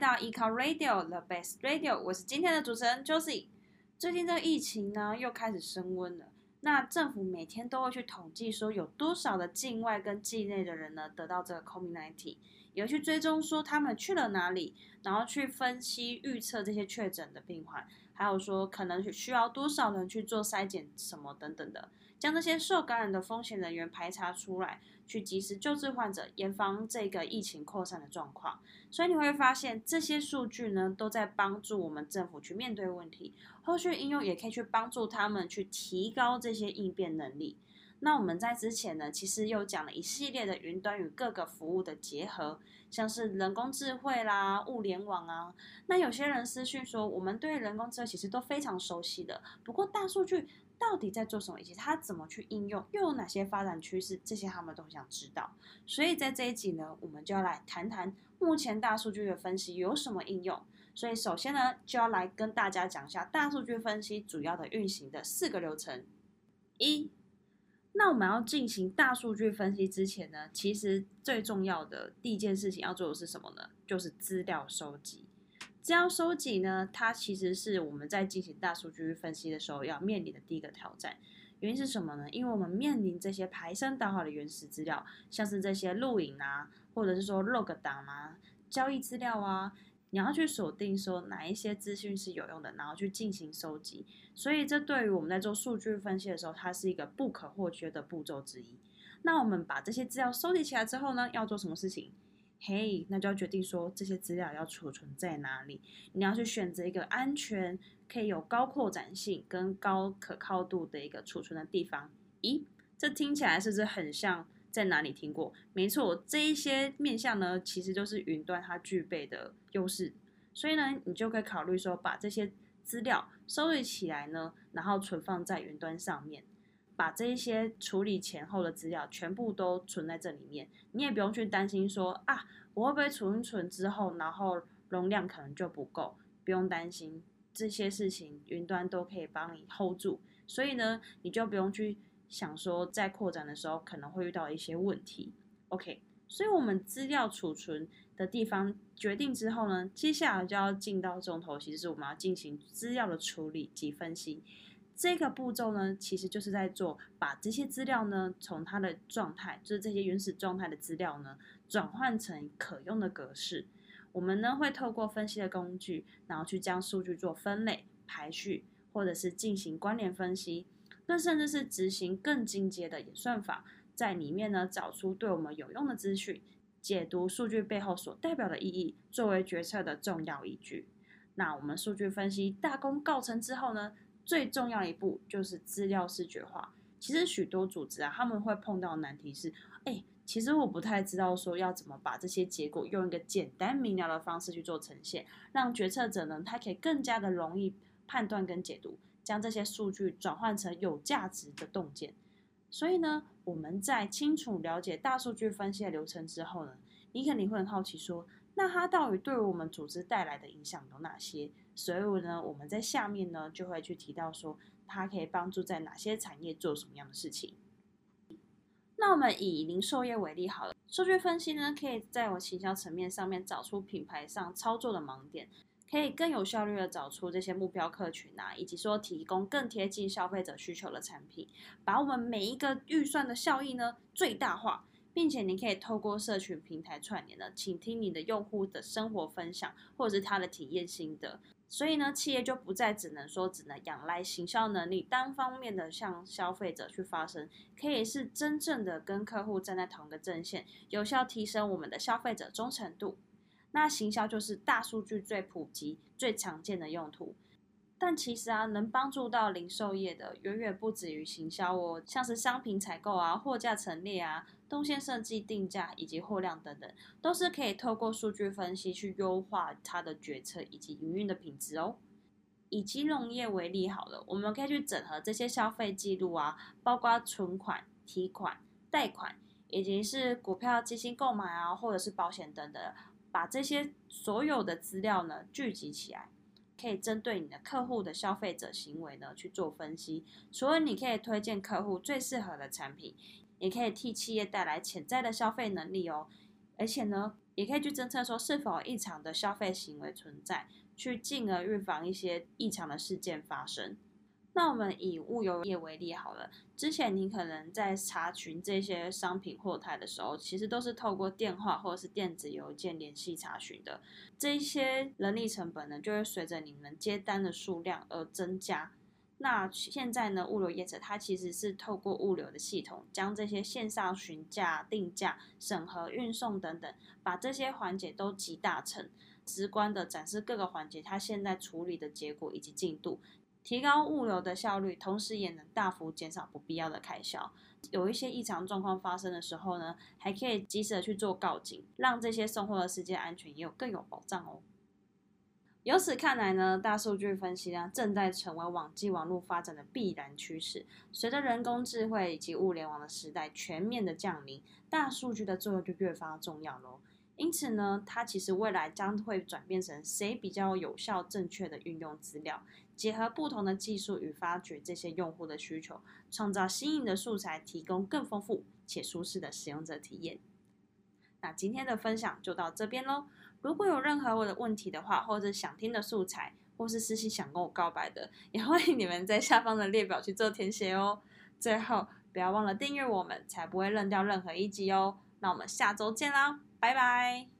到 Eco Radio The Best Radio，我是今天的主持人 Josie。最近这个疫情呢又开始升温了，那政府每天都会去统计说有多少的境外跟境内的人呢得到这个 COVID-19，也会去追踪说他们去了哪里，然后去分析预测这些确诊的病患，还有说可能需要多少人去做筛检什么等等的。将这些受感染的风险人员排查出来，去及时救治患者，严防这个疫情扩散的状况。所以你会发现，这些数据呢，都在帮助我们政府去面对问题。后续应用也可以去帮助他们去提高这些应变能力。那我们在之前呢，其实又讲了一系列的云端与各个服务的结合，像是人工智慧啦、物联网啊。那有些人私讯说，我们对人工智慧其实都非常熟悉的，不过大数据。到底在做什么，以及它怎么去应用，又有哪些发展趋势，这些他们都很想知道。所以在这一集呢，我们就要来谈谈目前大数据的分析有什么应用。所以首先呢，就要来跟大家讲一下大数据分析主要的运行的四个流程。一，那我们要进行大数据分析之前呢，其实最重要的第一件事情要做的是什么呢？就是资料收集。资料收集呢，它其实是我们在进行大数据分析的时候要面临的第一个挑战。原因是什么呢？因为我们面临这些排山倒海的原始资料，像是这些录影啊，或者是说 log 档啊、交易资料啊，你要去锁定说哪一些资讯是有用的，然后去进行收集。所以这对于我们在做数据分析的时候，它是一个不可或缺的步骤之一。那我们把这些资料收集起来之后呢，要做什么事情？嘿那就要决定说这些资料要储存在哪里。你要去选择一个安全、可以有高扩展性跟高可靠度的一个储存的地方。咦，这听起来是不是很像在哪里听过？没错，这一些面向呢，其实就是云端它具备的优势。所以呢，你就可以考虑说，把这些资料收集起来呢，然后存放在云端上面。把这一些处理前后的资料全部都存在这里面，你也不用去担心说啊，我会不会存存之后，然后容量可能就不够，不用担心这些事情，云端都可以帮你 hold 住，所以呢，你就不用去想说在扩展的时候可能会遇到一些问题。OK，所以我们资料储存的地方决定之后呢，接下来就要进到重头戏，就是我们要进行资料的处理及分析。这个步骤呢，其实就是在做把这些资料呢，从它的状态，就是这些原始状态的资料呢，转换成可用的格式。我们呢会透过分析的工具，然后去将数据做分类、排序，或者是进行关联分析，那甚至是执行更进阶的演算法，在里面呢找出对我们有用的资讯，解读数据背后所代表的意义，作为决策的重要依据。那我们数据分析大功告成之后呢，最重要一步就是资料视觉化。其实许多组织啊，他们会碰到的难题是，哎，其实我不太知道说要怎么把这些结果用一个简单明了的方式去做呈现，让决策者呢，他可以更加的容易判断跟解读，将这些数据转换成有价值的洞见。所以呢，我们在清楚了解大数据分析的流程之后呢，你肯定会很好奇说，那它到底对我们组织带来的影响有哪些？所以呢，我们在下面呢就会去提到说，它可以帮助在哪些产业做什么样的事情。那我们以零售业为例好了，数据分析呢可以在我行销层面上面找出品牌上操作的盲点，可以更有效率的找出这些目标客群啊，以及说提供更贴近消费者需求的产品，把我们每一个预算的效益呢最大化。并且你可以透过社群平台串联的，倾听你的用户的生活分享，或者是他的体验心得。所以呢，企业就不再只能说只能仰赖行销能力，单方面的向消费者去发声，可以是真正的跟客户站在同一个阵线，有效提升我们的消费者忠诚度。那行销就是大数据最普及、最常见的用途。但其实啊，能帮助到零售业的远远不止于行销哦，像是商品采购啊、货架陈列啊、动线设计、定价以及货量等等，都是可以透过数据分析去优化它的决策以及营运的品质哦。以金融业为例好了，我们可以去整合这些消费记录啊，包括存款、提款、贷款，以及是股票、基金购买啊，或者是保险等等，把这些所有的资料呢聚集起来。可以针对你的客户的消费者行为呢去做分析，除了你可以推荐客户最适合的产品，也可以替企业带来潜在的消费能力哦。而且呢，也可以去侦测说是否异常的消费行为存在，去进而预防一些异常的事件发生。那我们以物流业为例好了，之前你可能在查询这些商品货态的时候，其实都是透过电话或者是电子邮件联系查询的，这些人力成本呢，就会随着你们接单的数量而增加。那现在呢，物流业者它其实是透过物流的系统，将这些线上询价、定价、审核、运送等等，把这些环节都集大成，直观的展示各个环节它现在处理的结果以及进度。提高物流的效率，同时也能大幅减少不必要的开销。有一些异常状况发生的时候呢，还可以及时的去做告警，让这些送货的世界安全也有更有保障哦。由此看来呢，大数据分析呢正在成为网际网络发展的必然趋势。随着人工智慧以及物联网的时代全面的降临，大数据的作用就越发重要喽。因此呢，它其实未来将会转变成谁比较有效、正确的运用资料，结合不同的技术与发掘这些用户的需求，创造新颖的素材，提供更丰富且舒适的使用者体验。那今天的分享就到这边喽。如果有任何我的问题的话，或者想听的素材，或是私信想跟我告白的，也欢迎你们在下方的列表去做填写哦。最后，不要忘了订阅我们，才不会漏掉任何一集哦。那我们下周见啦！拜拜。